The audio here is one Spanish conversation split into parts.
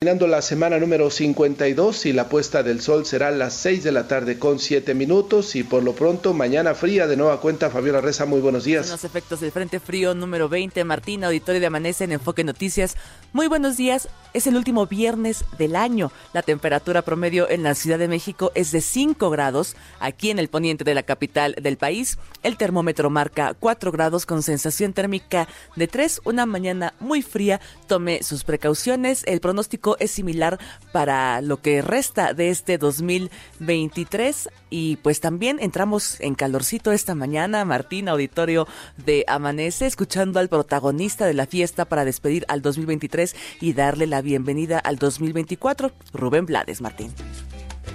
Terminando la semana número 52 y la puesta del sol será a las 6 de la tarde con 7 minutos y por lo pronto mañana fría de nueva cuenta Fabiola Reza, muy buenos días. Los efectos del Frente Frío número 20, Martín, auditorio de Amanece en Enfoque Noticias. Muy buenos días, es el último viernes del año. La temperatura promedio en la Ciudad de México es de 5 grados, aquí en el poniente de la capital del país. El termómetro marca 4 grados con sensación térmica de 3, una mañana muy fría. Tome sus precauciones, el pronóstico es similar para lo que resta de este 2023 y pues también entramos en calorcito esta mañana, Martín, auditorio de Amanece, escuchando al protagonista de la fiesta para despedir al 2023 y darle la bienvenida al 2024, Rubén Blades, Martín.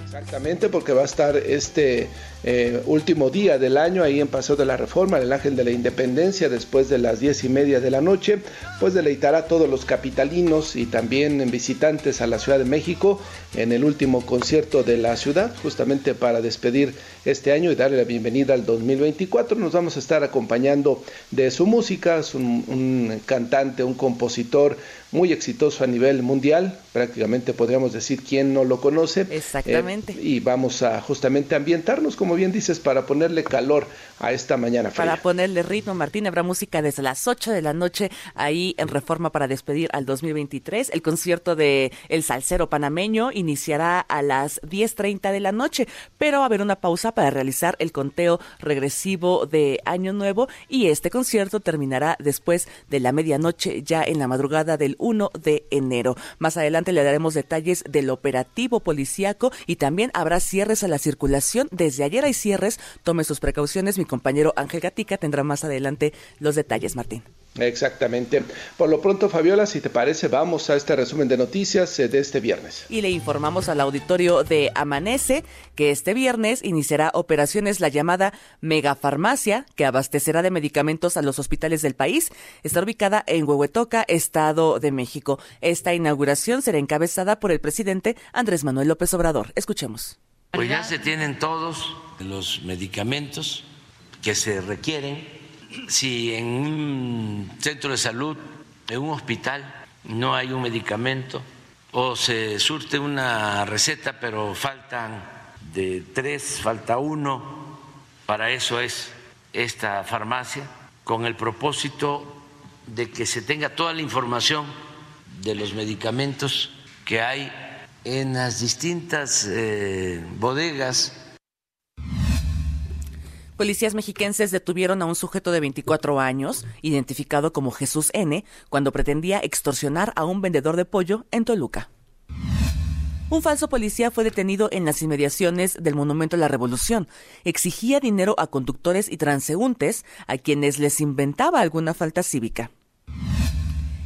Exactamente, porque va a estar este eh, último día del año ahí en Paseo de la Reforma, el Ángel de la Independencia, después de las diez y media de la noche, pues deleitará a todos los capitalinos y también visitantes a la Ciudad de México en el último concierto de la ciudad, justamente para despedir este año y darle la bienvenida al 2024. Nos vamos a estar acompañando de su música, es un, cantante, un compositor muy exitoso a nivel mundial, prácticamente podríamos decir quién no lo conoce. Exactamente. Eh, y vamos a justamente ambientarnos como bien dices, para ponerle calor a esta mañana. Para ponerle ritmo, Martín, habrá música desde las 8 de la noche ahí en Reforma para despedir al 2023. El concierto de El Salsero Panameño iniciará a las 10.30 de la noche, pero va a haber una pausa para realizar el conteo regresivo de Año Nuevo y este concierto terminará después de la medianoche, ya en la madrugada del 1 de enero. Más adelante le daremos detalles del operativo policíaco y también habrá cierres a la circulación desde ayer hay cierres, tome sus precauciones. Mi compañero Ángel Gatica tendrá más adelante los detalles, Martín. Exactamente. Por lo pronto, Fabiola, si te parece, vamos a este resumen de noticias eh, de este viernes. Y le informamos al auditorio de Amanece que este viernes iniciará operaciones la llamada Megafarmacia, que abastecerá de medicamentos a los hospitales del país. Está ubicada en Huehuetoca, Estado de México. Esta inauguración será encabezada por el presidente Andrés Manuel López Obrador. Escuchemos. Pues ya se tienen todos los medicamentos que se requieren. Si en un centro de salud, en un hospital, no hay un medicamento o se surte una receta pero faltan de tres, falta uno, para eso es esta farmacia, con el propósito de que se tenga toda la información de los medicamentos que hay en las distintas eh, bodegas. Policías mexiquenses detuvieron a un sujeto de 24 años, identificado como Jesús N., cuando pretendía extorsionar a un vendedor de pollo en Toluca. Un falso policía fue detenido en las inmediaciones del Monumento a la Revolución. Exigía dinero a conductores y transeúntes a quienes les inventaba alguna falta cívica.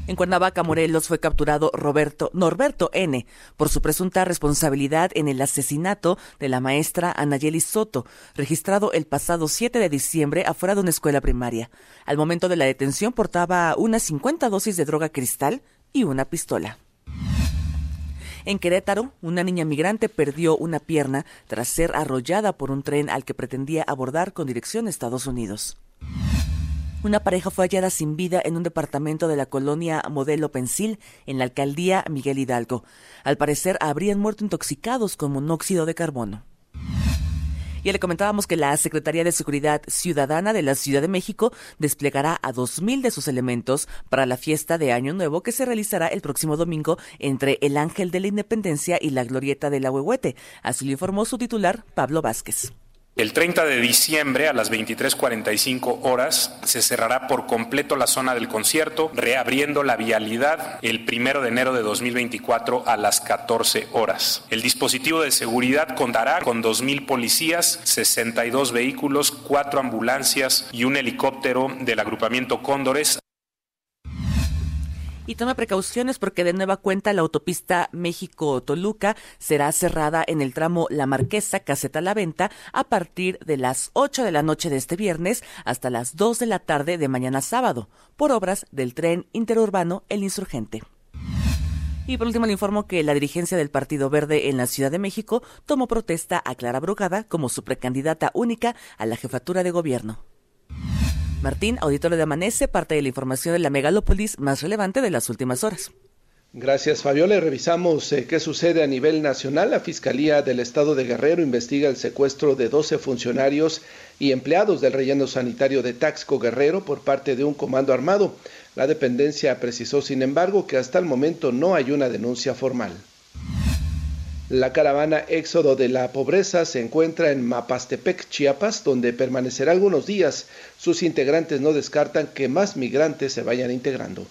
En Cuernavaca, Morelos, fue capturado Roberto Norberto N. por su presunta responsabilidad en el asesinato de la maestra Anayeli Soto, registrado el pasado 7 de diciembre afuera de una escuela primaria. Al momento de la detención portaba unas 50 dosis de droga cristal y una pistola. En Querétaro, una niña migrante perdió una pierna tras ser arrollada por un tren al que pretendía abordar con dirección a Estados Unidos. Una pareja fue hallada sin vida en un departamento de la colonia Modelo Pensil, en la alcaldía Miguel Hidalgo. Al parecer, habrían muerto intoxicados con monóxido de carbono. Ya le comentábamos que la Secretaría de Seguridad Ciudadana de la Ciudad de México desplegará a 2.000 de sus elementos para la fiesta de Año Nuevo que se realizará el próximo domingo entre el Ángel de la Independencia y la Glorieta de la Huehuete. Así lo informó su titular, Pablo Vázquez. El 30 de diciembre a las 23:45 horas se cerrará por completo la zona del concierto, reabriendo la vialidad el 1 de enero de 2024 a las 14 horas. El dispositivo de seguridad contará con 2.000 policías, 62 vehículos, 4 ambulancias y un helicóptero del agrupamiento Cóndores y tome precauciones porque de nueva cuenta la autopista México-Toluca será cerrada en el tramo La Marquesa, Caseta La Venta, a partir de las 8 de la noche de este viernes hasta las 2 de la tarde de mañana sábado, por obras del tren interurbano El Insurgente. Y por último le informo que la dirigencia del Partido Verde en la Ciudad de México tomó protesta a Clara Brugada como su precandidata única a la jefatura de gobierno. Martín, auditorio de Amanece, parte de la información de la megalópolis más relevante de las últimas horas. Gracias, Fabiola. Revisamos eh, qué sucede a nivel nacional. La Fiscalía del Estado de Guerrero investiga el secuestro de 12 funcionarios y empleados del relleno sanitario de Taxco Guerrero por parte de un comando armado. La dependencia precisó, sin embargo, que hasta el momento no hay una denuncia formal. La caravana Éxodo de la Pobreza se encuentra en Mapastepec, Chiapas, donde permanecerá algunos días. Sus integrantes no descartan que más migrantes se vayan integrando.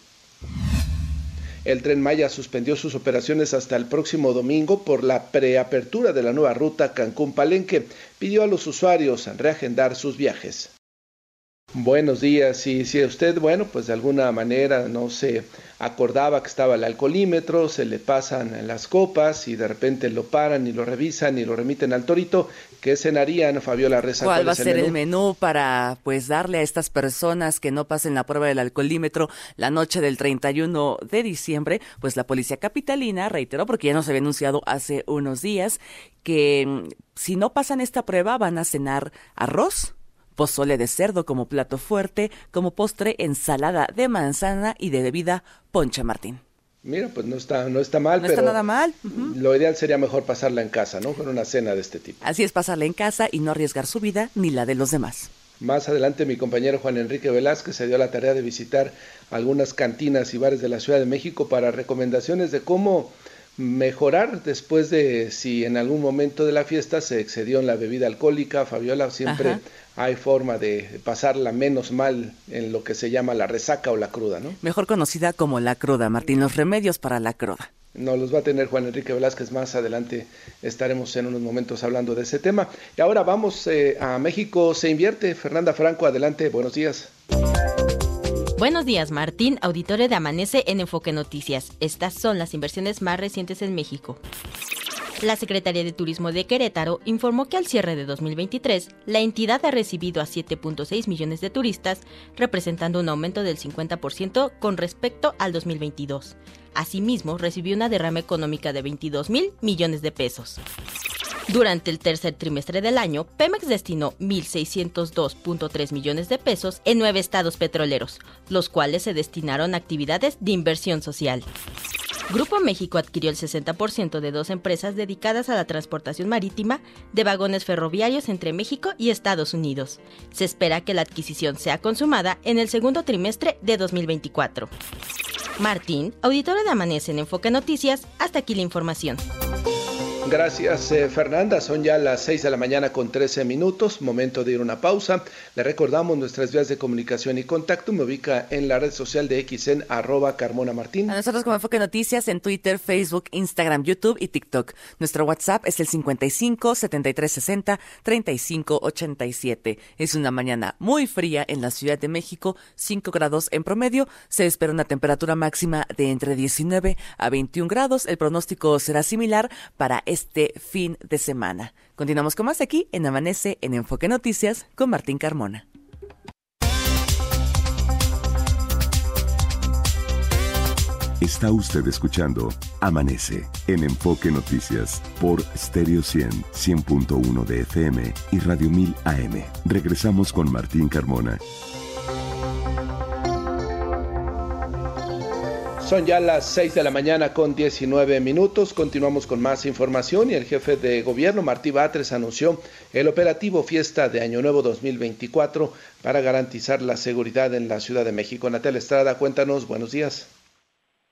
El tren Maya suspendió sus operaciones hasta el próximo domingo por la preapertura de la nueva ruta Cancún-Palenque. Pidió a los usuarios reagendar sus viajes. Buenos días. Y si usted, bueno, pues de alguna manera no se acordaba que estaba el alcoholímetro, se le pasan las copas y de repente lo paran y lo revisan y lo remiten al torito, ¿qué cenarían, Fabiola Reza? ¿Cuál, ¿Cuál va a ser el menú? para pues darle a estas personas que no pasen la prueba del alcoholímetro la noche del 31 de diciembre? Pues la policía capitalina reiteró, porque ya nos había anunciado hace unos días, que mm, si no pasan esta prueba van a cenar arroz pozole de cerdo como plato fuerte, como postre ensalada de manzana y de bebida ponche Martín. Mira, pues no está, no está mal, no pero está nada mal. lo ideal sería mejor pasarla en casa, ¿no? Con una cena de este tipo. Así es, pasarla en casa y no arriesgar su vida ni la de los demás. Más adelante mi compañero Juan Enrique Velázquez se dio la tarea de visitar algunas cantinas y bares de la Ciudad de México para recomendaciones de cómo mejorar después de si en algún momento de la fiesta se excedió en la bebida alcohólica. Fabiola siempre hay forma de pasarla menos mal en lo que se llama la resaca o la cruda, ¿no? Mejor conocida como la cruda, Martín, los remedios para la cruda. No los va a tener Juan Enrique Velázquez más adelante. Estaremos en unos momentos hablando de ese tema. Y ahora vamos eh, a México. Se invierte. Fernanda Franco, adelante. Buenos días. Buenos días, Martín, auditorio de Amanece en Enfoque Noticias. Estas son las inversiones más recientes en México. La Secretaría de Turismo de Querétaro informó que al cierre de 2023, la entidad ha recibido a 7.6 millones de turistas, representando un aumento del 50% con respecto al 2022. Asimismo, recibió una derrama económica de 22 mil millones de pesos. Durante el tercer trimestre del año, Pemex destinó 1.602.3 millones de pesos en nueve estados petroleros, los cuales se destinaron a actividades de inversión social. Grupo México adquirió el 60% de dos empresas dedicadas a la transportación marítima de vagones ferroviarios entre México y Estados Unidos. Se espera que la adquisición sea consumada en el segundo trimestre de 2024. Martín, auditora de Amanece en Enfoque Noticias, hasta aquí la información. Gracias, eh, Fernanda. Son ya las 6 de la mañana con 13 minutos. Momento de ir a una pausa. Le recordamos nuestras vías de comunicación y contacto. Me ubica en la red social de XN, arroba Carmona Martín. A nosotros como Enfoque Noticias en Twitter, Facebook, Instagram, YouTube y TikTok. Nuestro WhatsApp es el 55 73 60 35 87. Es una mañana muy fría en la Ciudad de México, 5 grados en promedio. Se espera una temperatura máxima de entre 19 a 21 grados. El pronóstico será similar para este este fin de semana. Continuamos con más aquí en Amanece en Enfoque Noticias con Martín Carmona. Está usted escuchando Amanece en Enfoque Noticias por Stereo 100, 100.1 de FM y Radio 1000 AM. Regresamos con Martín Carmona. Son ya las 6 de la mañana con 19 minutos. Continuamos con más información y el jefe de gobierno, Martí Batres, anunció el operativo Fiesta de Año Nuevo 2024 para garantizar la seguridad en la Ciudad de México. Natalia Estrada, cuéntanos, buenos días.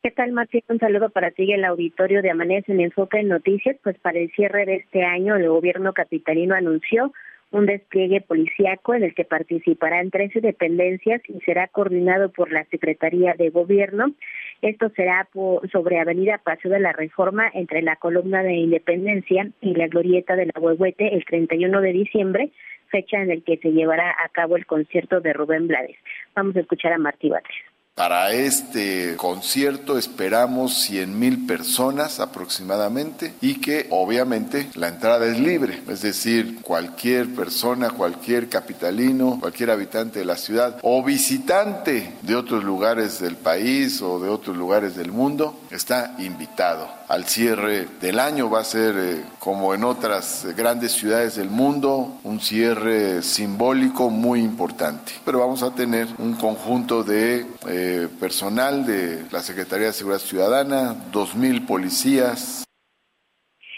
¿Qué tal, Martín? Un saludo para ti y el auditorio de Amanece en Enfoque en Noticias. Pues para el cierre de este año, el gobierno capitalino anunció un despliegue policíaco en el que participarán 13 dependencias y será coordinado por la Secretaría de Gobierno esto será sobre Avenida Paseo de la Reforma entre la columna de Independencia y la glorieta de la Huehuete el 31 de diciembre, fecha en el que se llevará a cabo el concierto de Rubén Blades. Vamos a escuchar a Martí Batres. Para este concierto esperamos 100 mil personas aproximadamente y que obviamente la entrada es libre, es decir, cualquier persona, cualquier capitalino, cualquier habitante de la ciudad o visitante de otros lugares del país o de otros lugares del mundo está invitado. Al cierre del año va a ser, eh, como en otras grandes ciudades del mundo, un cierre simbólico muy importante. Pero vamos a tener un conjunto de... Eh, personal de la Secretaría de Seguridad Ciudadana, 2.000 policías.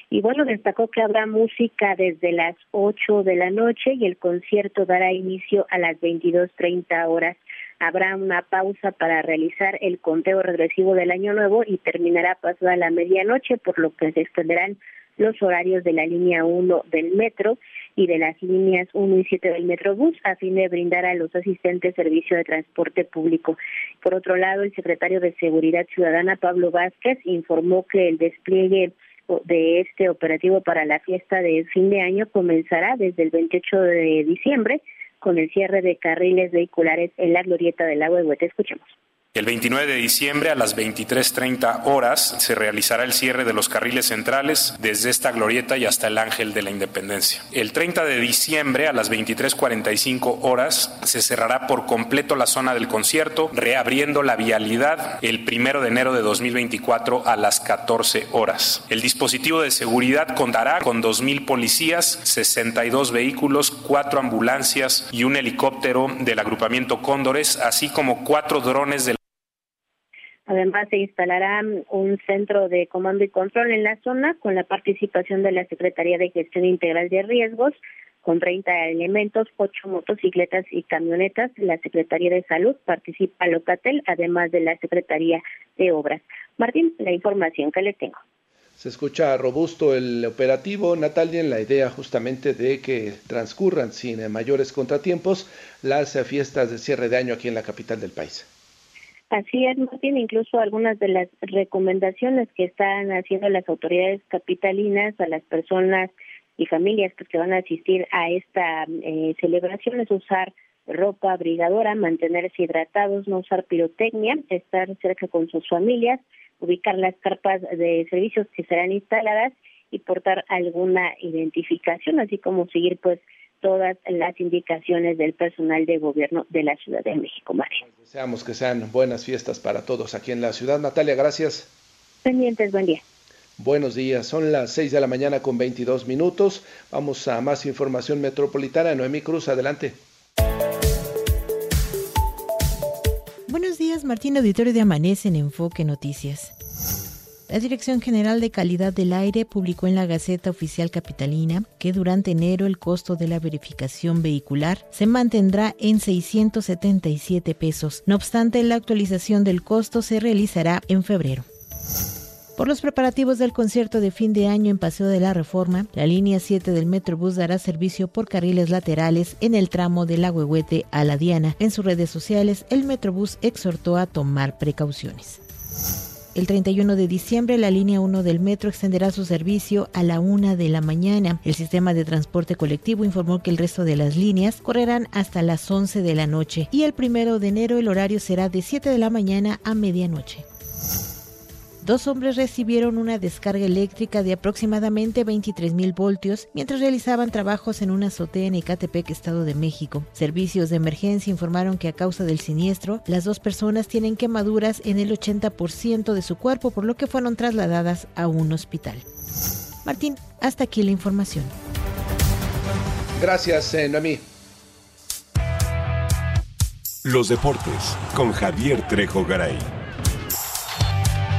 Y bueno, destacó que habrá música desde las 8 de la noche y el concierto dará inicio a las 22.30 horas. Habrá una pausa para realizar el conteo regresivo del año nuevo y terminará pasada la medianoche, por lo que se extenderán los horarios de la línea 1 del metro y de las líneas 1 y 7 del Metrobús a fin de brindar a los asistentes servicio de transporte público. Por otro lado, el secretario de Seguridad Ciudadana, Pablo Vázquez, informó que el despliegue de este operativo para la fiesta de fin de año comenzará desde el 28 de diciembre con el cierre de carriles vehiculares en la glorieta del lago de Huete. Escuchemos. El 29 de diciembre a las 23.30 horas se realizará el cierre de los carriles centrales desde esta glorieta y hasta el Ángel de la Independencia. El 30 de diciembre a las 23.45 horas se cerrará por completo la zona del concierto, reabriendo la vialidad el 1 de enero de 2024 a las 14 horas. El dispositivo de seguridad contará con 2.000 policías, 62 vehículos, 4 ambulancias y un helicóptero del agrupamiento Cóndores, así como cuatro drones de Además, se instalará un centro de comando y control en la zona con la participación de la Secretaría de Gestión Integral de Riesgos, con 30 elementos, 8 motocicletas y camionetas. La Secretaría de Salud participa Locatel, además de la Secretaría de Obras. Martín, la información que le tengo. Se escucha robusto el operativo, Natalia, en la idea justamente de que transcurran sin mayores contratiempos las fiestas de cierre de año aquí en la capital del país. Así es, Martín, incluso algunas de las recomendaciones que están haciendo las autoridades capitalinas a las personas y familias que van a asistir a esta eh, celebración es usar ropa abrigadora, mantenerse hidratados, no usar pirotecnia, estar cerca con sus familias, ubicar las carpas de servicios que serán instaladas y portar alguna identificación, así como seguir pues todas las indicaciones del personal de gobierno de la Ciudad de México, María. Deseamos que sean buenas fiestas para todos aquí en la ciudad. Natalia, gracias. Pendientes, buen día. Buenos días, son las 6 de la mañana con 22 minutos. Vamos a más información metropolitana. Noemí Cruz, adelante. Buenos días, Martín Auditorio de Amanece en Enfoque Noticias. La Dirección General de Calidad del Aire publicó en la Gaceta Oficial Capitalina que durante enero el costo de la verificación vehicular se mantendrá en 677 pesos. No obstante, la actualización del costo se realizará en febrero. Por los preparativos del concierto de fin de año en Paseo de la Reforma, la línea 7 del Metrobús dará servicio por carriles laterales en el tramo de la Huehuete a la Diana. En sus redes sociales, el Metrobús exhortó a tomar precauciones. El 31 de diciembre, la línea 1 del metro extenderá su servicio a la 1 de la mañana. El sistema de transporte colectivo informó que el resto de las líneas correrán hasta las 11 de la noche y el 1 de enero el horario será de 7 de la mañana a medianoche. Dos hombres recibieron una descarga eléctrica de aproximadamente 23 mil voltios mientras realizaban trabajos en una azotea en Ecatepec, Estado de México. Servicios de emergencia informaron que a causa del siniestro, las dos personas tienen quemaduras en el 80% de su cuerpo, por lo que fueron trasladadas a un hospital. Martín, hasta aquí la información. Gracias, eh, Noemí. Los deportes con Javier Trejo Garay.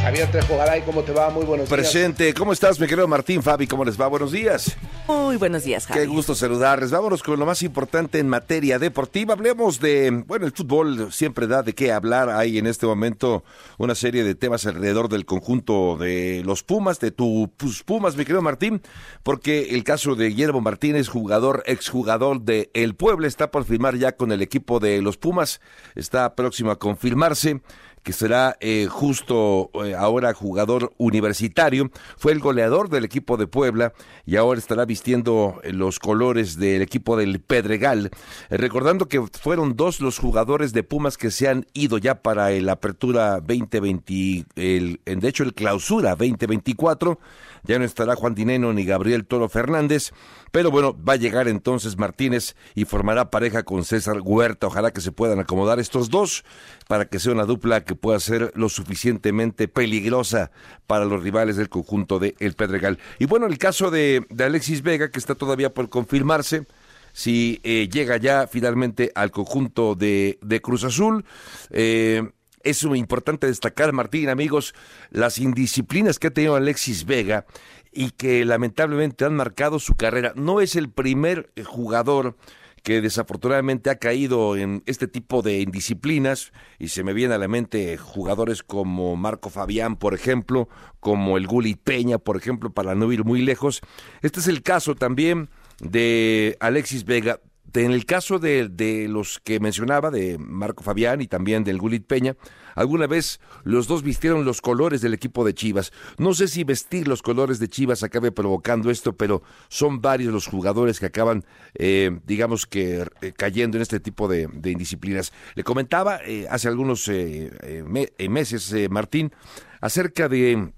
Javier Trejo Garay, ¿cómo te va? Muy buenos días. Presente, ¿cómo estás, mi querido Martín? Fabi, ¿cómo les va? Buenos días. Muy buenos días, Javi. Qué gusto saludarles. Vámonos con lo más importante en materia deportiva. Hablemos de, bueno, el fútbol siempre da de qué hablar. Hay en este momento una serie de temas alrededor del conjunto de los Pumas, de tus pues, Pumas, mi querido Martín, porque el caso de Guillermo Martínez, jugador, exjugador de El Pueblo, está por firmar ya con el equipo de los Pumas. Está próximo a confirmarse que será eh, justo eh, ahora jugador universitario, fue el goleador del equipo de Puebla y ahora estará vistiendo eh, los colores del equipo del Pedregal. recordando que fueron dos los jugadores de Pumas que se han ido ya para el Apertura 2020, el, de hecho el Clausura 2024 ya no estará Juan Dineno ni Gabriel Toro Fernández, pero bueno, va a llegar entonces Martínez y formará pareja con César Huerta. Ojalá que se puedan acomodar estos dos para que sea una dupla que pueda ser lo suficientemente peligrosa para los rivales del conjunto de El Pedregal. Y bueno, el caso de, Alexis Vega, que está todavía por confirmarse, si eh, llega ya finalmente al conjunto de, Cruz Azul. Eh, es importante destacar, Martín, amigos, las indisciplinas que ha tenido Alexis Vega y que lamentablemente han marcado su carrera. No es el primer eh, jugador que desafortunadamente ha caído en este tipo de indisciplinas y se me viene a la mente jugadores como Marco Fabián, por ejemplo, como el Guli Peña, por ejemplo, para no ir muy lejos. Este es el caso también de Alexis Vega. En el caso de, los que mencionaba, de Marco Fabián y también del Gulit Peña, alguna vez los dos vistieron los colores del equipo de Chivas. No sé si vestir los colores de Chivas acabe provocando esto, pero son varios los jugadores que acaban, eh, digamos que, eh, cayendo en este tipo de, indisciplinas. Le comentaba eh, hace algunos me, meses, Martín, acerca de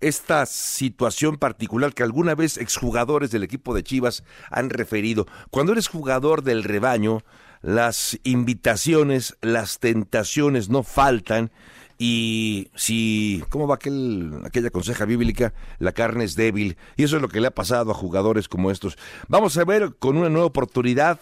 esta situación particular que alguna vez exjugadores del equipo de Chivas han referido. Cuando eres jugador del rebaño, las invitaciones, las tentaciones no faltan y si, ¿cómo va aquel, aquella conseja bíblica? La carne es débil y eso es lo que le ha pasado a jugadores como estos. Vamos a ver con una nueva oportunidad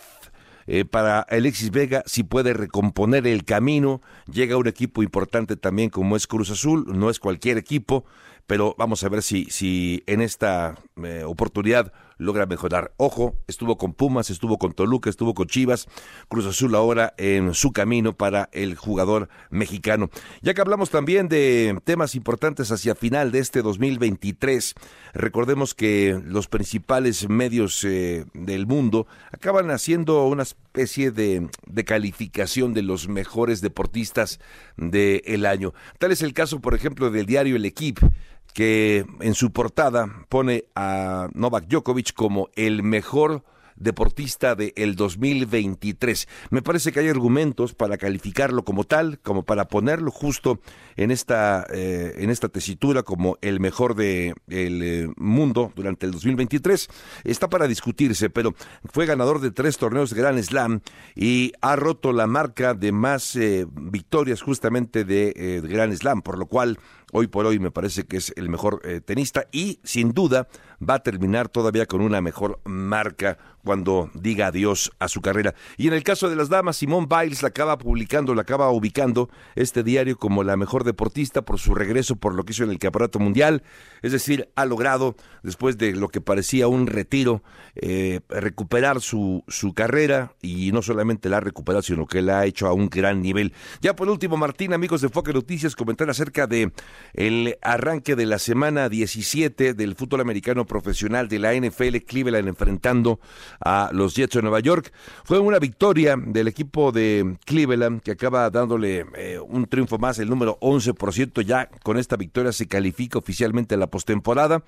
eh, para Alexis Vega si puede recomponer el camino. Llega un equipo importante también como es Cruz Azul, no es cualquier equipo pero vamos a ver si, si en esta eh, oportunidad logra mejorar. Ojo, estuvo con Pumas, estuvo con Toluca, estuvo con Chivas, Cruz Azul ahora en su camino para el jugador mexicano. Ya que hablamos también de temas importantes hacia final de este 2023, recordemos que los principales medios eh, del mundo acaban haciendo una especie de, de calificación de los mejores deportistas del año. Tal es el caso, por ejemplo, del diario El Equipo que en su portada pone a Novak Djokovic como el mejor deportista del el 2023. Me parece que hay argumentos para calificarlo como tal, como para ponerlo justo en esta, eh, en esta tesitura como el mejor del de eh, mundo durante el 2023. Está para discutirse, pero fue ganador de tres torneos de Grand Slam y ha roto la marca de más eh, victorias justamente de Grand Slam, por lo cual hoy por hoy me parece que es el mejor tenista y sin duda va a terminar todavía con una mejor marca cuando diga adiós a su carrera. Y en el caso de las damas, Simón Biles la acaba publicando, la acaba ubicando este diario como la mejor deportista por su regreso, por lo que hizo en el Campeonato Mundial. Es decir, ha logrado, después de lo que parecía un retiro, eh, recuperar su, su carrera y no solamente la ha recuperado, sino que la ha hecho a un gran nivel. Ya por último, Martín, amigos de Foque Noticias, comentar acerca de el arranque de la semana 17 del fútbol americano profesional de la NFL, Cleveland enfrentando a los Jets de Nueva York. Fue una victoria del equipo de Cleveland que acaba dándole eh, un triunfo más, el número 11%. Ya con esta victoria se califica oficialmente la postemporada.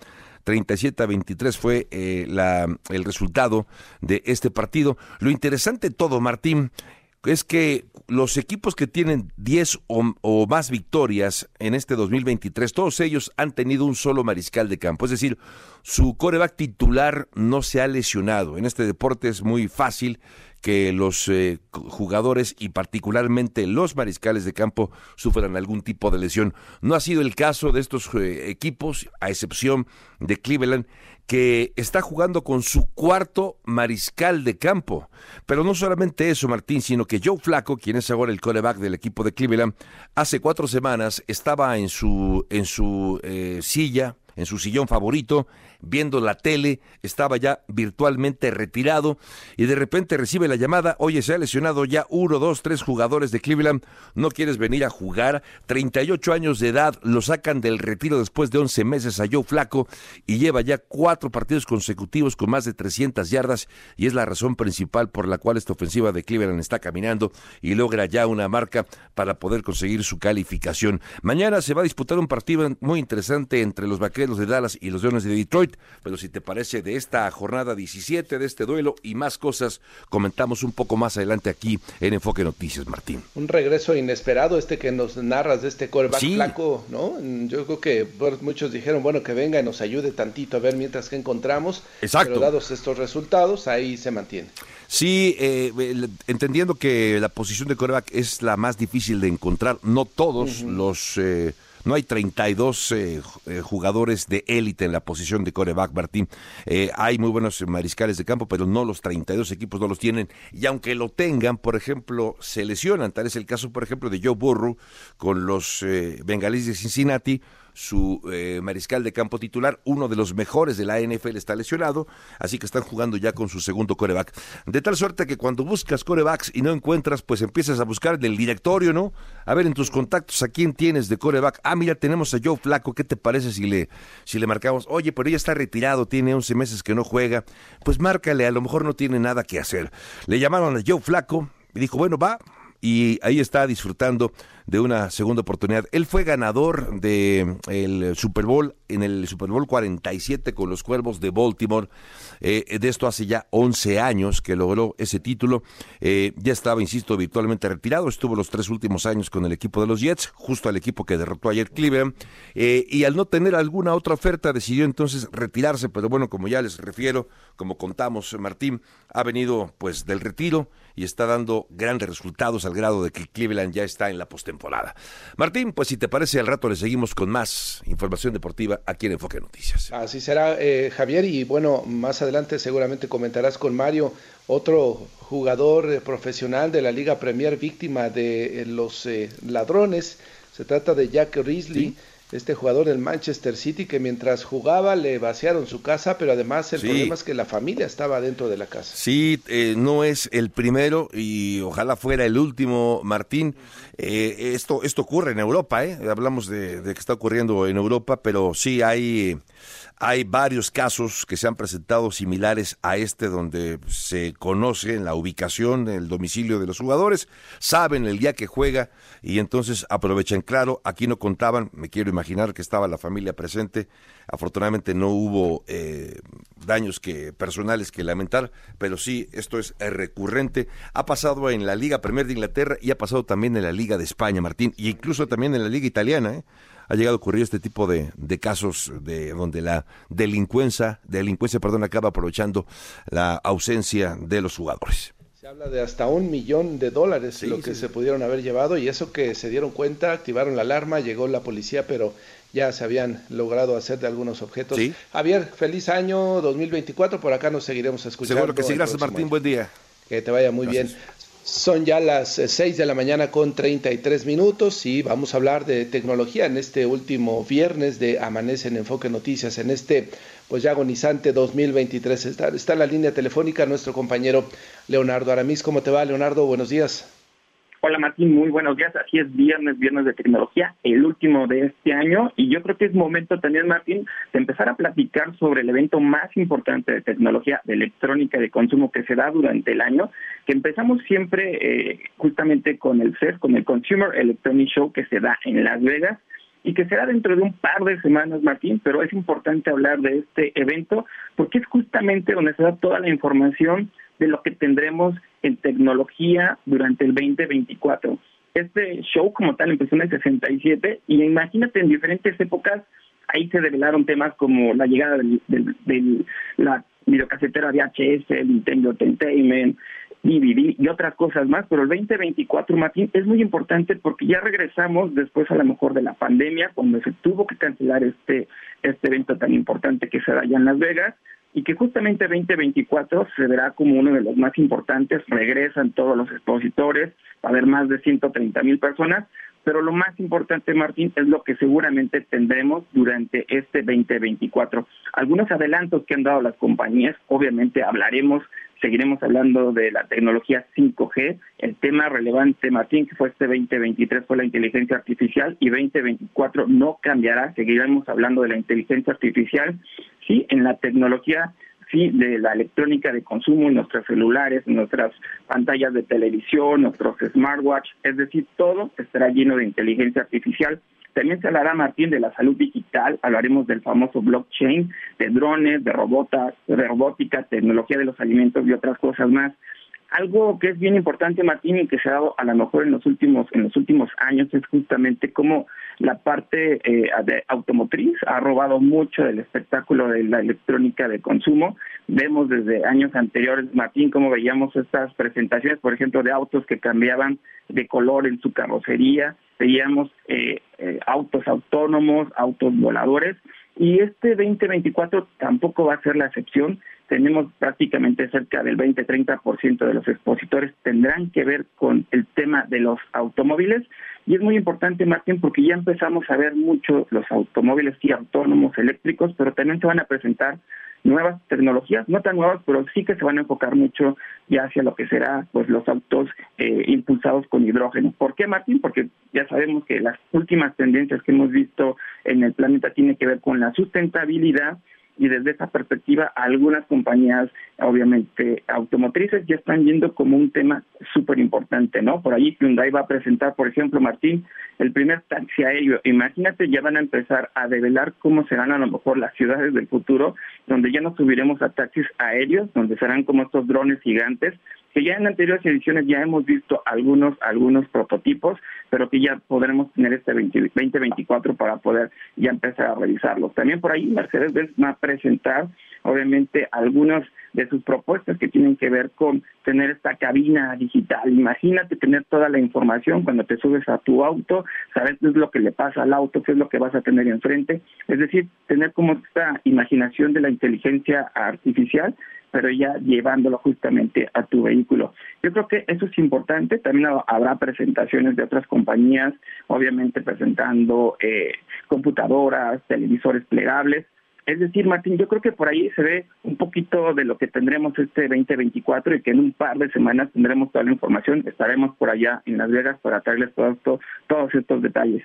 37 a 23 fue eh, la, el resultado de este partido. Lo interesante de todo, Martín, es que los equipos que tienen 10 o, más victorias en este 2023, todos ellos han tenido un solo mariscal de campo. Es decir, su coreback titular no se ha lesionado. En este deporte es muy fácil que los eh, jugadores y particularmente los mariscales de campo sufran algún tipo de lesión. No ha sido el caso de estos eh, equipos, a excepción de Cleveland, que está jugando con su cuarto mariscal de campo. Pero no solamente eso, Martín, sino que Joe Flaco, quien es ahora el coreback del equipo de Cleveland, hace cuatro semanas estaba en su, en su eh, silla, en su sillón favorito, viendo la tele, estaba ya virtualmente retirado y de repente recibe la llamada, oye, se ha lesionado ya uno, dos, tres jugadores de Cleveland, ¿no quieres venir a jugar? 38 años de edad, lo sacan del retiro después de 11 meses a Flaco y lleva ya cuatro partidos consecutivos con más de 300 yardas y es la razón principal por la cual esta ofensiva de Cleveland está caminando y logra ya una marca para poder conseguir su calificación. Mañana se va a disputar un partido muy interesante entre los Vaqueros de Dallas y los Leones de Detroit pero si te parece de esta jornada 17, de este duelo y más cosas, comentamos un poco más adelante aquí en Enfoque Noticias, Martín. Un regreso inesperado este que nos narras de este coreback flaco, ¿no? Yo creo que muchos dijeron, bueno, que venga y nos ayude tantito a ver mientras que encontramos. Exacto. Pero dados estos resultados, ahí se mantiene. Sí, eh, entendiendo que la posición de coreback es la más difícil de encontrar, no todos los... Eh, no hay 32 eh, eh, jugadores de élite en la posición de coreback, Martín. Eh, hay muy buenos mariscales de campo, pero no los 32 equipos no los tienen. Y aunque lo tengan, por ejemplo, se lesionan. Tal es el caso, por ejemplo, de Joe Burrow con los bengalíes de Cincinnati su eh, mariscal de campo titular, uno de los mejores de la NFL está lesionado, así que están jugando ya con su segundo coreback. De tal suerte que cuando buscas corebacks y no encuentras, pues empiezas a buscar en el directorio, ¿no? A ver en tus contactos a quién tienes de coreback. Ah, mira, tenemos a Joe Flaco, ¿qué te parece si le, si le marcamos? Oye, pero ella está retirado, tiene 11 meses que no juega. Pues márcale, a lo mejor no tiene nada que hacer. Le llamaron a Joe Flaco y dijo, bueno, va, y ahí está disfrutando de una segunda oportunidad. Él fue ganador de Super Bowl en el Super Bowl 47 con los Cuervos de Baltimore. Eh, de esto hace ya 11 años que logró ese título. Eh, ya estaba, insisto, virtualmente retirado. Estuvo los tres últimos años con el equipo de los Jets, justo al equipo que derrotó ayer Cleveland. Eh, y al no tener alguna otra oferta, decidió entonces retirarse. Pero bueno, como ya les refiero, como contamos, Martín, ha venido pues del retiro y está dando grandes resultados al grado de que Cleveland ya está en la postemporada. Martín, pues si te parece, al rato le seguimos con más información deportiva aquí en Enfoque Noticias. Así será, eh, Javier, y bueno, más adelante seguramente comentarás con Mario, otro jugador eh, profesional de la Liga Premier víctima de eh, los ladrones. Se trata de Jack Risley este jugador del Manchester City que mientras jugaba le vaciaron su casa, pero además el problema es que la familia estaba dentro de la casa. Sí, eh, no es el primero y ojalá fuera el último, Martín. Eh, esto, esto ocurre en Europa, ¿eh? hablamos de, de que está ocurriendo en Europa, pero sí hay hay varios casos que se han presentado similares a este donde se conoce la ubicación, el domicilio de los jugadores, saben el día que juega y entonces aprovechan. Claro, aquí no contaban, me quiero imaginar que estaba la familia presente. Afortunadamente no hubo eh, daños que personales que lamentar, pero sí, esto es recurrente. Ha pasado en la Liga Premier de Inglaterra y ha pasado también en la Liga de España, Martín, y incluso también en la Liga Italiana. ¿eh? Ha llegado a ocurrir este tipo de, de casos de donde la delincuencia, delincuencia perdón, acaba aprovechando la ausencia de los jugadores. Se habla de hasta un millón de dólares lo que se pudieron haber llevado y eso que se dieron cuenta, activaron la alarma, llegó la policía, pero ya se habían logrado hacer de algunos objetos. Javier, feliz año 2024, por acá nos seguiremos escuchando. Seguro que sí, gracias Martín, buen día. Que te vaya muy bien. Son ya las 6 eh, de la mañana con 33 minutos y vamos a hablar de tecnología en este último viernes de Amanece en Enfoque Noticias, en este pues ya agonizante 2023. Está, está en la línea telefónica nuestro compañero Leonardo Aramis. ¿Cómo te va, Leonardo? Buenos días. Hola Martín, muy buenos días. Así es, viernes, viernes de tecnología, el último de este año. Y yo creo que es momento también, Martín, de empezar a platicar sobre el evento más importante de tecnología, de electrónica de consumo que se da durante el año, que empezamos siempre eh, justamente con el CES, con el Consumer Electronic Show que se da en Las Vegas y que será dentro de un par de semanas, Martín, pero es importante hablar de este evento porque es justamente donde se da toda la información de lo que tendremos en tecnología durante el 2024. Este show como tal empezó en el 67 y imagínate en diferentes épocas, ahí se revelaron temas como la llegada de la videocasetera VHS, Nintendo Entertainment, DVD y otras cosas más, pero el 2024, Martín, es muy importante porque ya regresamos después a lo mejor de la pandemia, cuando se tuvo que cancelar este, este evento tan importante que se da allá en Las Vegas, y que justamente 2024 se verá como uno de los más importantes, regresan todos los expositores, va a haber más de 130 mil personas, pero lo más importante, Martín, es lo que seguramente tendremos durante este 2024. Algunos adelantos que han dado las compañías, obviamente hablaremos seguiremos hablando de la tecnología 5G. El tema relevante, Martín, que fue este 2023 fue la inteligencia artificial y 2024 no cambiará. Seguiremos hablando de la inteligencia artificial, sí, en la tecnología sí, de la electrónica de consumo en nuestros celulares, nuestras pantallas de televisión, nuestros smartwatch, es decir, todo estará lleno de inteligencia artificial. También se hablará, Martín, de la salud digital, hablaremos del famoso blockchain, de drones, de, robotas, de robótica, tecnología de los alimentos y otras cosas más. Algo que es bien importante, Martín, y que se ha dado a lo mejor en los últimos, en los últimos años es justamente cómo la parte eh, de automotriz ha robado mucho del espectáculo de la electrónica de consumo, vemos desde años anteriores, Martín, cómo veíamos estas presentaciones, por ejemplo, de autos que cambiaban de color en su carrocería, veíamos eh, eh, autos autónomos, autos voladores, y este 2024 tampoco va a ser la excepción. Tenemos prácticamente cerca del 20-30% de los expositores tendrán que ver con el tema de los automóviles. Y es muy importante, Martín, porque ya empezamos a ver mucho los automóviles y autónomos eléctricos, pero también se van a presentar nuevas tecnologías, no tan nuevas, pero sí que se van a enfocar mucho ya hacia lo que será pues los autos eh, impulsados con hidrógeno. ¿Por qué, Martín? Porque ya sabemos que las últimas tendencias que hemos visto en el planeta tienen que ver con la sustentabilidad y desde esa perspectiva algunas compañías, obviamente automotrices, ya están viendo como un tema súper importante, ¿no? Por ahí Hyundai va a presentar, por ejemplo, Martín, el primer taxi aéreo. Imagínate, ya van a empezar a develar cómo serán a lo mejor las ciudades del futuro, donde ya nos subiremos a taxis aéreos, donde serán como estos drones gigantes, que ya en anteriores ediciones ya hemos visto algunos algunos prototipos, pero que ya podremos tener este 2024 para poder ya empezar a revisarlos. También por ahí Mercedes va a presentar obviamente algunas de sus propuestas que tienen que ver con tener esta cabina digital. Imagínate tener toda la información cuando te subes a tu auto, sabes qué es lo que le pasa al auto, qué es lo que vas a tener enfrente. Es decir, tener como esta imaginación de la inteligencia artificial pero ya llevándolo justamente a tu vehículo. Yo creo que eso es importante. También habrá presentaciones de otras compañías, obviamente presentando eh, computadoras, televisores plegables. Es decir, Martín, yo creo que por ahí se ve un poquito de lo que tendremos este 2024 y que en un par de semanas tendremos toda la información. Estaremos por allá en Las Vegas para traerles todo todos estos detalles.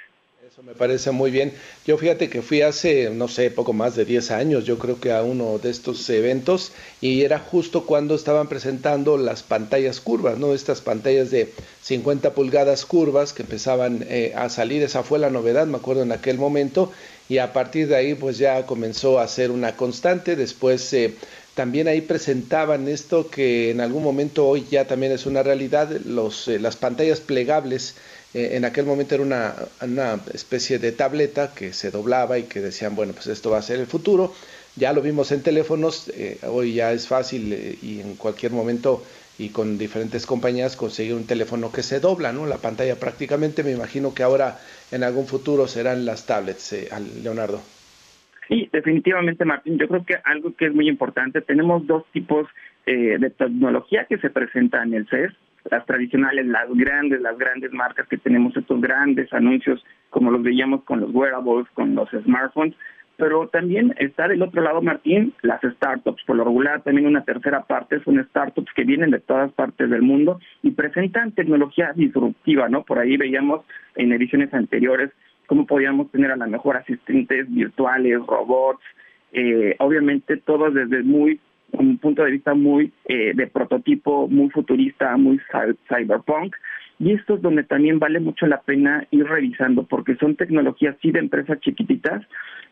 Eso me parece muy bien. Yo fíjate que fui hace, no sé, poco más de 10 años, yo creo que a uno de estos eventos y era justo cuando estaban presentando las pantallas curvas, ¿no? Estas pantallas de 50 pulgadas curvas que empezaban eh, a salir, esa fue la novedad, me acuerdo en aquel momento, y a partir de ahí pues ya comenzó a ser una constante, después... Eh, también ahí presentaban esto que en algún momento hoy ya también es una realidad, los, eh, las pantallas plegables eh, en aquel momento era una, una, especie de tableta que se doblaba y que decían, bueno, pues esto va a ser el futuro. Ya lo vimos en teléfonos, eh, hoy ya es fácil eh, y en cualquier momento y con diferentes compañías conseguir un teléfono que se dobla, ¿no? La pantalla prácticamente, me imagino que ahora en algún futuro serán las tablets, Leonardo. Sí, definitivamente, Martín. Yo creo que algo que es muy importante, tenemos dos tipos de tecnología que se presenta en el CES las tradicionales, las grandes, las grandes marcas que tenemos, estos grandes anuncios como los veíamos con los wearables, con los smartphones, pero también está del otro lado, Martín, las startups. Por lo regular, también una tercera parte son startups que vienen de todas partes del mundo y presentan tecnología disruptiva, ¿no? Por ahí veíamos en ediciones anteriores cómo podíamos tener a lo mejor asistentes virtuales, robots, eh, obviamente todo desde muy un punto de vista muy eh, de prototipo, muy futurista, muy cyberpunk. Y esto es donde también vale mucho la pena ir revisando, porque son tecnologías sí de empresas chiquititas,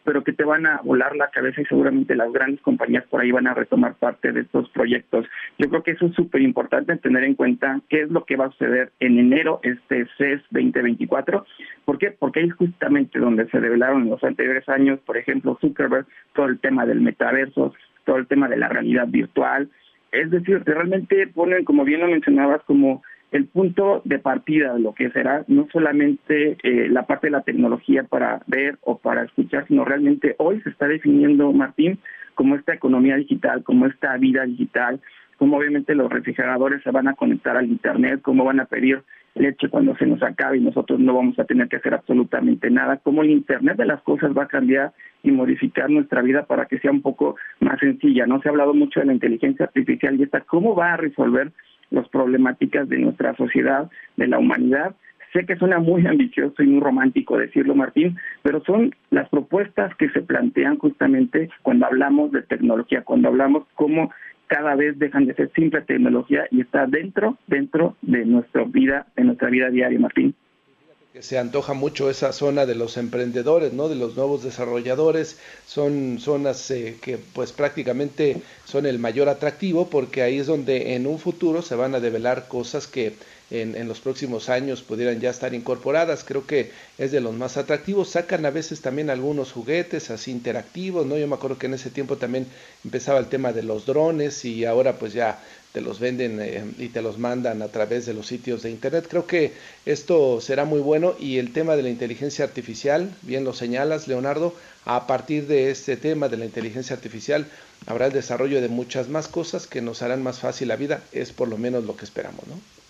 pero que te van a volar la cabeza y seguramente las grandes compañías por ahí van a retomar parte de estos proyectos. Yo creo que eso es súper importante tener en cuenta qué es lo que va a suceder en enero, este CES 2024. ¿Por qué? Porque ahí es justamente donde se revelaron en los anteriores años, por ejemplo, Zuckerberg, todo el tema del metaverso, todo el tema de la realidad virtual. Es decir, realmente ponen, como bien lo mencionabas, como el punto de partida de lo que será no solamente eh, la parte de la tecnología para ver o para escuchar, sino realmente hoy se está definiendo, Martín, como esta economía digital, como esta vida digital, como obviamente los refrigeradores se van a conectar al Internet, cómo van a pedir leche cuando se nos acabe y nosotros no vamos a tener que hacer absolutamente nada, cómo el Internet de las cosas va a cambiar y modificar nuestra vida para que sea un poco más sencilla. No se ha hablado mucho de la inteligencia artificial y esta cómo va a resolver las problemáticas de nuestra sociedad, de la humanidad. Sé que suena muy ambicioso y muy romántico decirlo, Martín, pero son las propuestas que se plantean justamente cuando hablamos de tecnología, cuando hablamos cómo cada vez dejan de ser simple tecnología y está dentro, dentro de nuestra vida, de nuestra vida diaria, Martín que se antoja mucho esa zona de los emprendedores, ¿no? De los nuevos desarrolladores, son zonas eh, que pues prácticamente son el mayor atractivo porque ahí es donde en un futuro se van a develar cosas que en, los próximos años pudieran ya estar incorporadas. Creo que es de los más atractivos. Sacan a veces también algunos juguetes así interactivos, ¿no? Yo me acuerdo que en ese tiempo también empezaba el tema de los drones y ahora pues ya te los venden eh, y te los mandan a través de los sitios de internet. Creo que esto será muy bueno y el tema de la inteligencia artificial, bien lo señalas, Leonardo, a partir de este tema de la inteligencia artificial habrá el desarrollo de muchas más cosas que nos harán más fácil la vida, es por lo menos lo que esperamos, ¿no?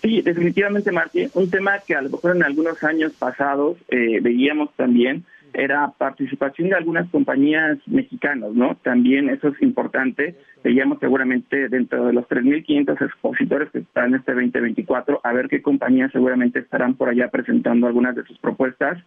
Sí, definitivamente, Martín. Un tema que a lo mejor en algunos años pasados eh, veíamos también era participación de algunas compañías mexicanas, ¿no? También eso es importante. Veíamos seguramente dentro de los 3.500 expositores que están este 2024, a ver qué compañías seguramente estarán por allá presentando algunas de sus propuestas.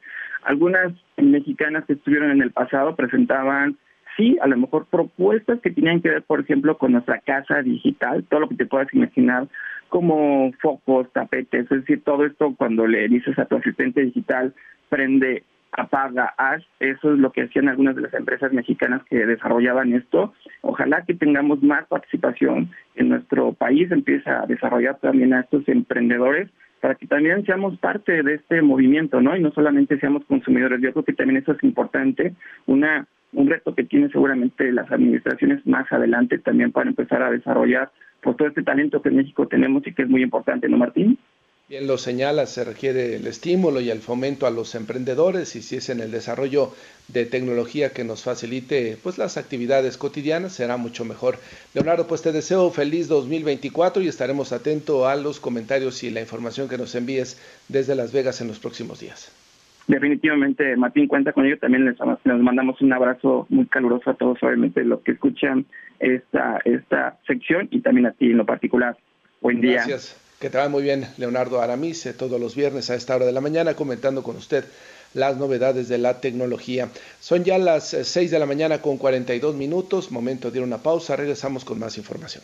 Algunas mexicanas que estuvieron en el pasado presentaban sí, a lo mejor propuestas que tenían que ver, por ejemplo, con nuestra casa digital, todo lo que te puedas imaginar, como focos, tapetes, es decir, todo esto cuando le dices a tu asistente digital, prende, apaga, haz, eso es lo que hacían algunas de las empresas mexicanas que desarrollaban esto. Ojalá que tengamos más participación en nuestro país, empieza a desarrollar también a estos emprendedores para que también seamos parte de este movimiento, ¿no? Y no solamente seamos consumidores. Yo creo que también eso es importante, una un reto que tienen seguramente las administraciones más adelante también para empezar a desarrollar por todo este talento que en México tenemos y que es muy importante, ¿no, Martín? Bien lo señala, se requiere el estímulo y el fomento a los emprendedores y si es en el desarrollo de tecnología que nos facilite pues las actividades cotidianas será mucho mejor. Leonardo, pues te deseo feliz 2024 y estaremos atentos a los comentarios y la información que nos envíes desde Las Vegas en los próximos días. Definitivamente, Martín cuenta con ello. También les, mandamos un abrazo muy caluroso a todos, obviamente, los que escuchan esta, esta sección y también a ti en lo particular. Buen día. Gracias. Que te va muy bien, Leonardo Aramis, todos los viernes a esta hora de la mañana comentando con usted las novedades de la tecnología. Son ya las 6 eh, de la mañana con 42 minutos, momento de ir a una pausa, regresamos con más información.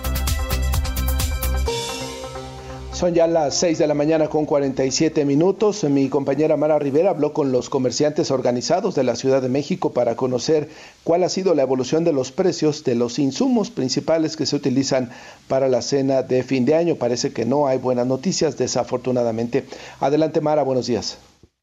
Son ya las 6 de la mañana con 47 minutos. Mi compañera Mara Rivera habló con los comerciantes organizados de la Ciudad de México para conocer cuál ha sido la evolución de los precios de los insumos principales que se utilizan para la cena de fin de año. Parece que no hay buenas noticias, desafortunadamente. Adelante Mara, buenos días.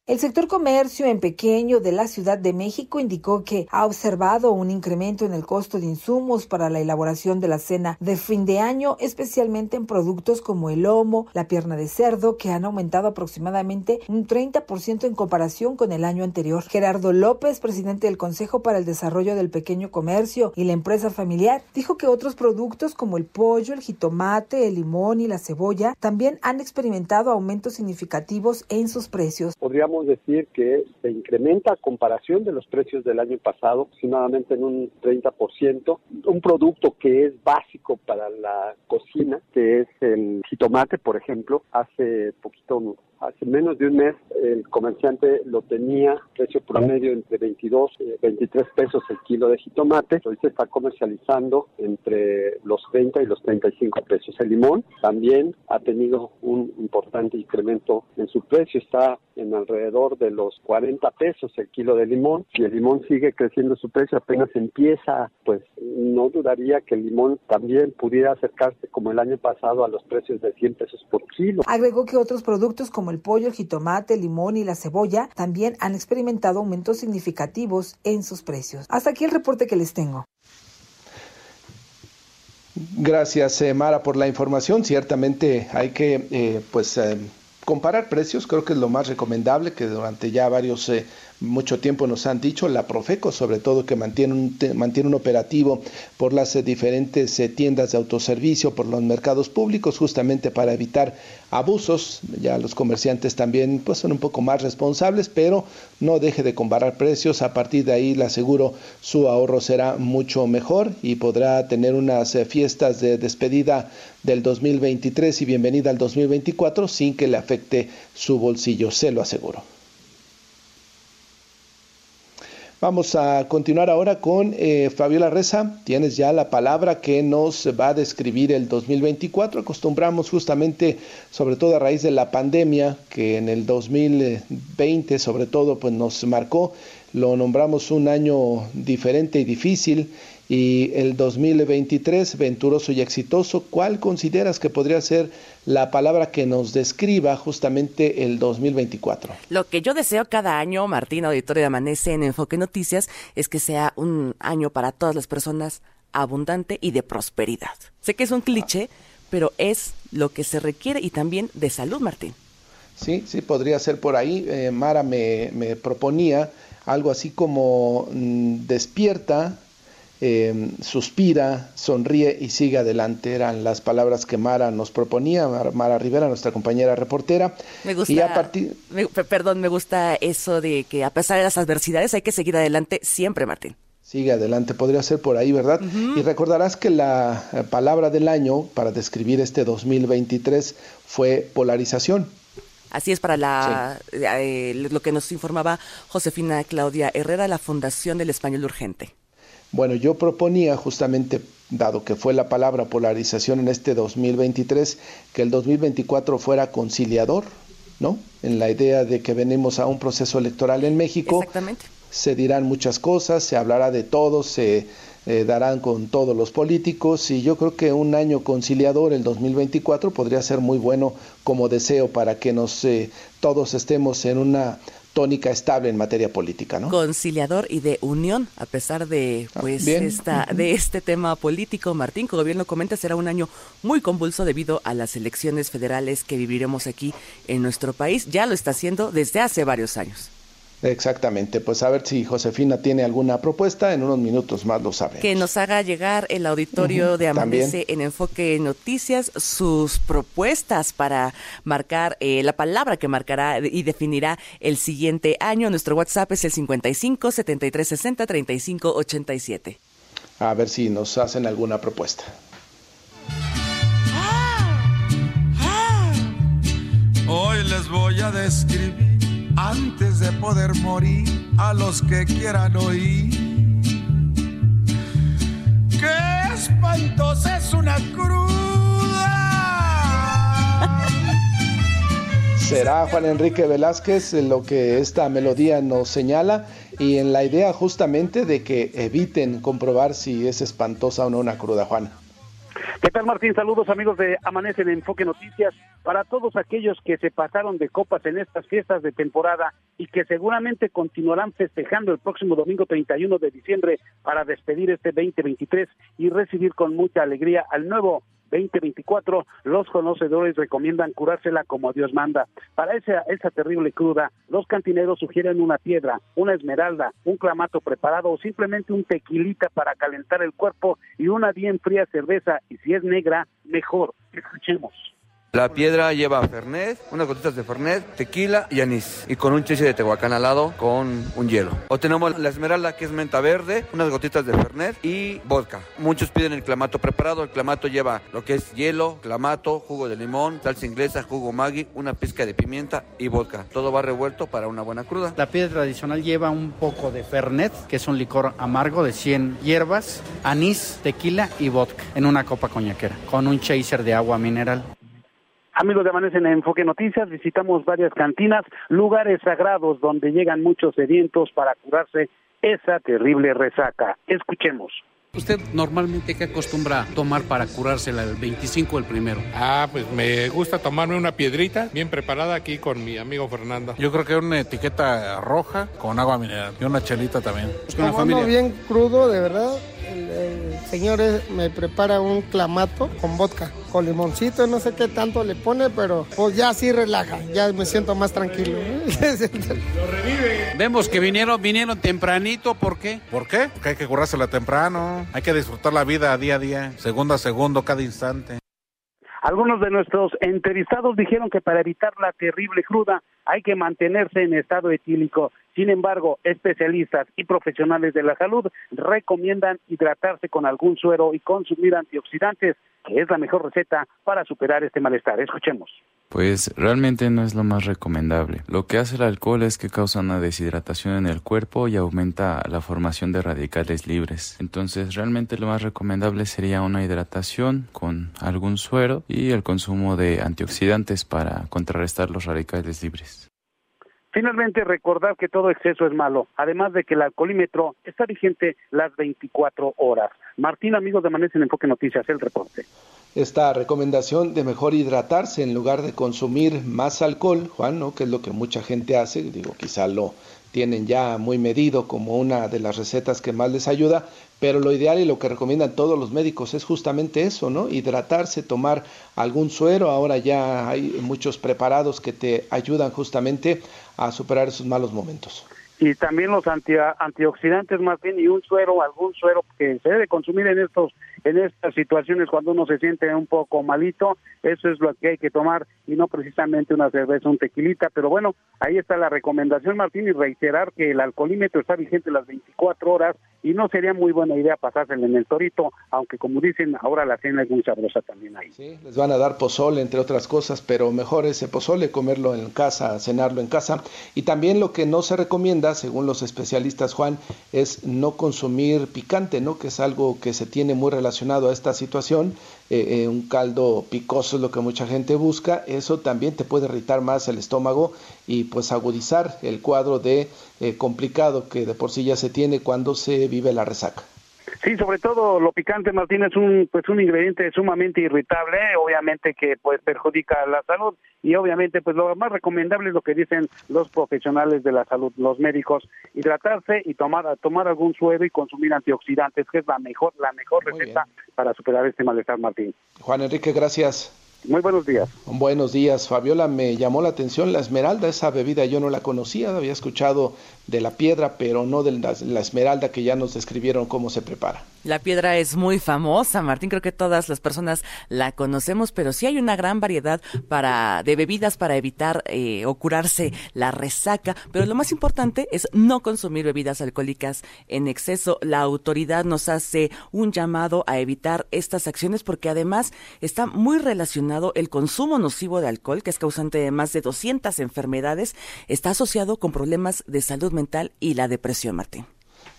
El sector comercio en pequeño de la Ciudad de México indicó que ha observado un incremento en el costo de insumos para la elaboración de la cena de fin de año, especialmente en productos como el lomo, la pierna de cerdo, que han aumentado aproximadamente un 30% en comparación con el año anterior. Gerardo López, presidente del Consejo para el Desarrollo del Pequeño Comercio y la Empresa Familiar, dijo que otros productos como el pollo, el jitomate, el limón y la cebolla también han experimentado aumentos significativos en sus precios. Podríamos decir que se incrementa a comparación de los precios del año pasado, aproximadamente en un 30%. Un producto que es básico para la cocina, que es el jitomate, por ejemplo, hace poquito Hace menos de un mes el comerciante lo tenía precio promedio entre 22 y 23 pesos el kilo de jitomate. Hoy se está comercializando entre los 30 y los 35 pesos. El limón también ha tenido un importante incremento en su precio. Está en alrededor de los 40 pesos el kilo de limón. Si el limón sigue creciendo su precio, apenas empieza, pues no dudaría que el limón también pudiera acercarse como el año pasado a los precios de 100 pesos por kilo. Agregó que otros productos como el pollo, el jitomate, el limón y la cebolla también han experimentado aumentos significativos en sus precios. Hasta aquí el reporte que les tengo. Gracias, eh, Mara, por la información. Ciertamente hay que eh, pues eh, comparar precios, creo que es lo más recomendable que durante ya varios mucho tiempo nos han dicho, la Profeco sobre todo que mantiene un, mantiene un operativo por las eh, diferentes eh, tiendas de autoservicio, por los mercados públicos, justamente para evitar abusos. Ya los comerciantes también pues, son un poco más responsables, pero no deje de comparar precios. A partir de ahí le aseguro su ahorro será mucho mejor y podrá tener unas eh, fiestas de despedida del 2023 y bienvenida al 2024 sin que le afecte su bolsillo, se lo aseguro. Vamos a continuar ahora con eh, Fabiola Reza. Tienes ya la palabra que nos va a describir el 2024. Acostumbramos justamente, sobre todo a raíz de la pandemia, que en el 2020 sobre todo pues nos marcó. Lo nombramos un año diferente y difícil y el 2023 venturoso y exitoso. ¿Cuál consideras que podría ser la palabra que nos describa justamente el 2024? Lo que yo deseo cada año, Martín, auditorio de Amanece en Enfoque Noticias, es que sea un año para todas las personas abundante y de prosperidad. Sé que es un cliché, pero es lo que se requiere y también de salud, Martín. Sí, sí, podría ser por ahí. Eh, Mara me, me, proponía algo así como mm, despierta, eh, suspira, sonríe y sigue adelante. Eran las palabras que Mara nos proponía, Mara, Rivera, nuestra compañera reportera. Me gusta, perdón, me gusta eso de que a pesar de las adversidades hay que seguir adelante siempre, Martín. Sigue adelante, podría ser por ahí, ¿verdad? Y recordarás que la eh, palabra del año para describir este 2023 fue polarización. Así es para la, eh, lo que nos informaba Josefina Claudia Herrera, la Fundación del Español Urgente. Bueno, yo proponía justamente, dado que fue la palabra polarización en este 2023, que el 2024 fuera conciliador, ¿no? En la idea de que venimos a un proceso electoral en México. Exactamente. Se dirán muchas cosas, se hablará de todo, se eh, darán con todos los políticos y yo creo que un año conciliador, el 2024, podría ser muy bueno como deseo para que nos eh, todos estemos en una tónica estable en materia política, ¿no? Conciliador y de unión, a pesar de ah, pues esta, de este tema político, Martín, como bien lo comenta, será un año muy convulso debido a las elecciones federales que viviremos aquí en nuestro país. Ya lo está haciendo desde hace varios años. Exactamente, pues a ver si Josefina tiene alguna propuesta, en unos minutos más lo sabe. Que nos haga llegar el auditorio de Amanece en Enfoque Noticias sus propuestas para marcar eh, la palabra que marcará y definirá el siguiente año. Nuestro WhatsApp es el 55 73 60 35 87. A ver si nos hacen alguna propuesta. Hoy les voy a describir antes de poder morir a los que quieran oír. ¡Qué espantosa es una cruda! Será Juan Enrique Velázquez lo que esta melodía nos señala y en la idea justamente de que eviten comprobar si es espantosa o no una cruda, Juan. ¿Qué tal, Martín? Saludos, amigos de Amanece en Enfoque Noticias. Para todos aquellos que se pasaron de copas en estas fiestas de temporada y que seguramente continuarán festejando el próximo domingo 31 de diciembre para despedir este 2023 y recibir con mucha alegría al nuevo 2024, los conocedores recomiendan curársela como Dios manda. Para esa, esa terrible cruda, los cantineros sugieren una piedra, una esmeralda, un clamato preparado o simplemente un tequilita para calentar el cuerpo y una bien fría cerveza, y si es negra, mejor. Escuchemos. La piedra lleva fernet, unas gotitas de fernet, tequila y anís. Y con un chiste de tehuacán al lado con un hielo. O tenemos la esmeralda que es menta verde, unas gotitas de fernet y vodka. Muchos piden el clamato preparado. El clamato lleva lo que es hielo, clamato, jugo de limón, salsa inglesa, jugo maggi, una pizca de pimienta y vodka. Todo va revuelto para una buena cruda. La piedra tradicional lleva un poco de fernet, que es un licor amargo de 100 hierbas, anís, tequila y vodka en una copa coñaquera con un chaser de agua mineral. Amigos de Amanece en Enfoque Noticias, visitamos varias cantinas, lugares sagrados donde llegan muchos sedientos para curarse esa terrible resaca. Escuchemos. ¿Usted normalmente qué acostumbra tomar para curársela el 25 el primero? Ah, pues me gusta tomarme una piedrita bien preparada aquí con mi amigo Fernando. Yo creo que una etiqueta roja con agua mineral y una chelita también. Pues familia. bien crudo, de verdad el, señor me prepara un clamato con vodka, con limoncito, no sé qué tanto le pone, pero pues ya sí relaja, ya me siento más tranquilo. Lo revive. Vemos que vinieron, vinieron tempranito, ¿por qué? ¿Por qué? Porque hay que currársela temprano, hay que disfrutar la vida día a día, segundo a segundo, cada instante. Algunos de nuestros entrevistados dijeron que para evitar la terrible cruda hay que mantenerse en estado etílico Sin embargo, especialistas y profesionales de la salud recomiendan hidratarse con algún suero y consumir antioxidantes, que es la mejor receta para superar este malestar. Escuchemos. Pues realmente no es lo más recomendable. Lo que hace el alcohol es que causa una deshidratación en el cuerpo y aumenta la formación de radicales libres. Entonces realmente lo más recomendable sería una hidratación con algún suero y el consumo de antioxidantes para contrarrestar los radicales libres. Finalmente, recordar que todo exceso es malo, además de que el alcoholímetro está vigente las 24 horas. Martín, amigos de Amanece en Enfoque Noticias, el reporte esta recomendación de mejor hidratarse en lugar de consumir más alcohol, Juan, ¿no? que es lo que mucha gente hace, digo, quizá lo tienen ya muy medido como una de las recetas que más les ayuda, pero lo ideal y lo que recomiendan todos los médicos es justamente eso, ¿no? Hidratarse, tomar algún suero, ahora ya hay muchos preparados que te ayudan justamente a superar esos malos momentos y también los antioxidantes más bien y un suero, algún suero que se debe consumir en estos en estas situaciones cuando uno se siente un poco malito, eso es lo que hay que tomar y no precisamente una cerveza, un tequilita, pero bueno, ahí está la recomendación Martín y reiterar que el alcoholímetro está vigente las 24 horas y no sería muy buena idea pasárselo en el torito, aunque como dicen, ahora la cena es muy sabrosa también ahí. Sí, les van a dar pozole entre otras cosas, pero mejor ese pozole comerlo en casa, cenarlo en casa y también lo que no se recomienda según los especialistas, Juan, es no consumir picante, ¿no? Que es algo que se tiene muy relacionado a esta situación. Eh, eh, un caldo picoso es lo que mucha gente busca. Eso también te puede irritar más el estómago y pues agudizar el cuadro de eh, complicado que de por sí ya se tiene cuando se vive la resaca. Sí, sobre todo lo picante, Martín, es un pues un ingrediente sumamente irritable, obviamente que pues perjudica la salud y obviamente pues lo más recomendable es lo que dicen los profesionales de la salud, los médicos, hidratarse y tomar tomar algún suero y consumir antioxidantes, que es la mejor la mejor receta para superar este malestar, Martín. Juan Enrique, gracias. Muy buenos días. Buenos días, Fabiola. Me llamó la atención la esmeralda, esa bebida yo no la conocía, había escuchado de la piedra, pero no de la, esmeralda que ya nos describieron cómo se prepara. La piedra es muy famosa, Martín, creo que todas las personas la conocemos, pero sí hay una gran variedad para de bebidas para evitar eh, o curarse la resaca, pero lo más importante es no consumir bebidas alcohólicas en exceso. La autoridad nos hace un llamado a evitar estas acciones porque además está muy relacionado el consumo nocivo de alcohol, que es causante de más de 200 enfermedades, está asociado con problemas de salud mental y la depresión, Martín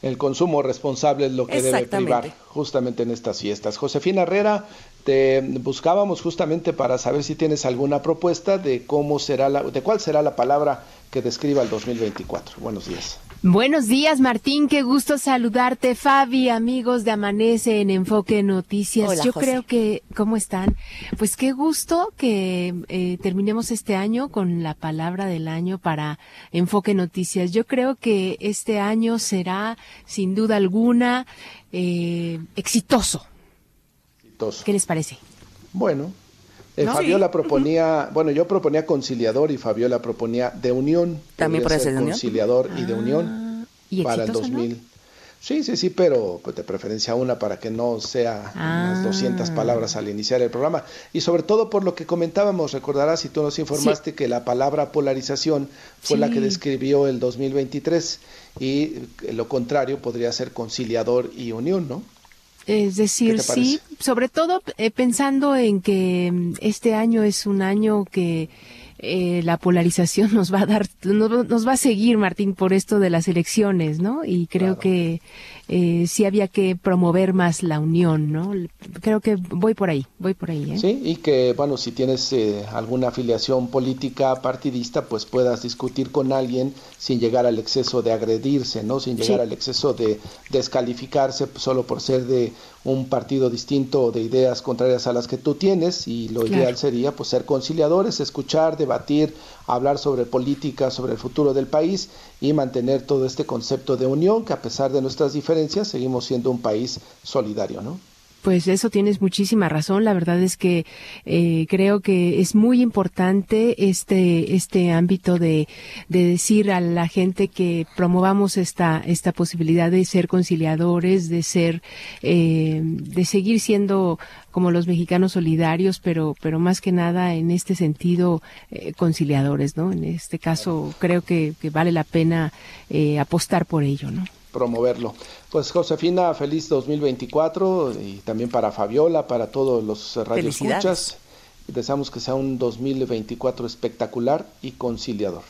el consumo responsable es lo que debe privar justamente en estas fiestas. Josefina Herrera, te buscábamos justamente para saber si tienes alguna propuesta de cómo será la, de cuál será la palabra que describa el 2024. Buenos días. Buenos días, Martín. Qué gusto saludarte, Fabi, amigos de Amanece en Enfoque Noticias. Yo creo que, ¿cómo están? Pues qué gusto que eh, terminemos este año con la palabra del año para Enfoque Noticias. Yo creo que este año será, sin duda alguna, eh, exitoso. Exitoso. ¿Qué les parece? Bueno, eh, Fabiola proponía, bueno, yo proponía conciliador y Fabiola proponía de unión. También puede ser de unión. Conciliador y de unión ah, para el 2000. Sí, sí, sí, pero pues, de preferencia una para que no sea unas 200 ah. palabras al iniciar el programa. Y sobre todo por lo que comentábamos, recordarás si tú nos informaste que la palabra polarización fue la que describió el 2023 y lo contrario podría ser conciliador y unión, ¿no? Es decir, sí, sobre todo eh, pensando en que mm, este año es un año que eh, la polarización nos va a dar, nos, va a seguir, Martín, por esto de las elecciones, ¿no? Y creo que eh, sí había que promover más la unión, ¿no? Creo que voy por ahí, voy por ahí. ¿eh? Sí, y que, bueno, si tienes eh, alguna afiliación política partidista, pues puedas discutir con alguien sin llegar al exceso de agredirse, ¿no? Sin llegar al exceso de descalificarse solo por ser de un partido distinto de ideas contrarias a las que tú tienes y lo ideal sería pues ser conciliadores, escuchar, debatir, hablar sobre política, sobre el futuro del país y mantener todo este concepto de unión que a pesar de nuestras diferencias seguimos siendo un país solidario, ¿no? Pues eso tienes muchísima razón. La verdad es que eh, creo que es muy importante este este ámbito de, de decir a la gente que promovamos esta esta posibilidad de ser conciliadores, de ser eh, de seguir siendo como los mexicanos solidarios, pero pero más que nada en este sentido eh, conciliadores, ¿no? En este caso creo que, que vale la pena eh, apostar por ello, ¿no? Promoverlo. Pues Josefina, feliz 2024 y también para Fabiola, para todos los radioescuchas. Deseamos que sea un 2024 espectacular y conciliador.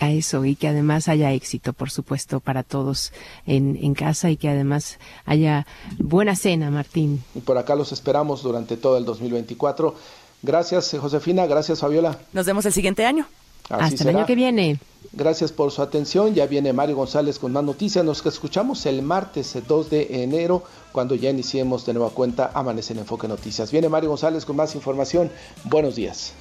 A eso y que además haya éxito, por supuesto, para todos en, en casa y que además haya buena cena, Martín. Y por acá los esperamos durante todo el 2024. Gracias, Josefina. Gracias, Fabiola. Nos vemos el siguiente año. Hasta el año que viene. Gracias por su atención. Ya viene Mario González con más noticias. Nos escuchamos el martes 2 de enero cuando ya iniciemos de nueva cuenta Amanece en Enfoque Noticias. Viene Mario González con más información. Buenos días.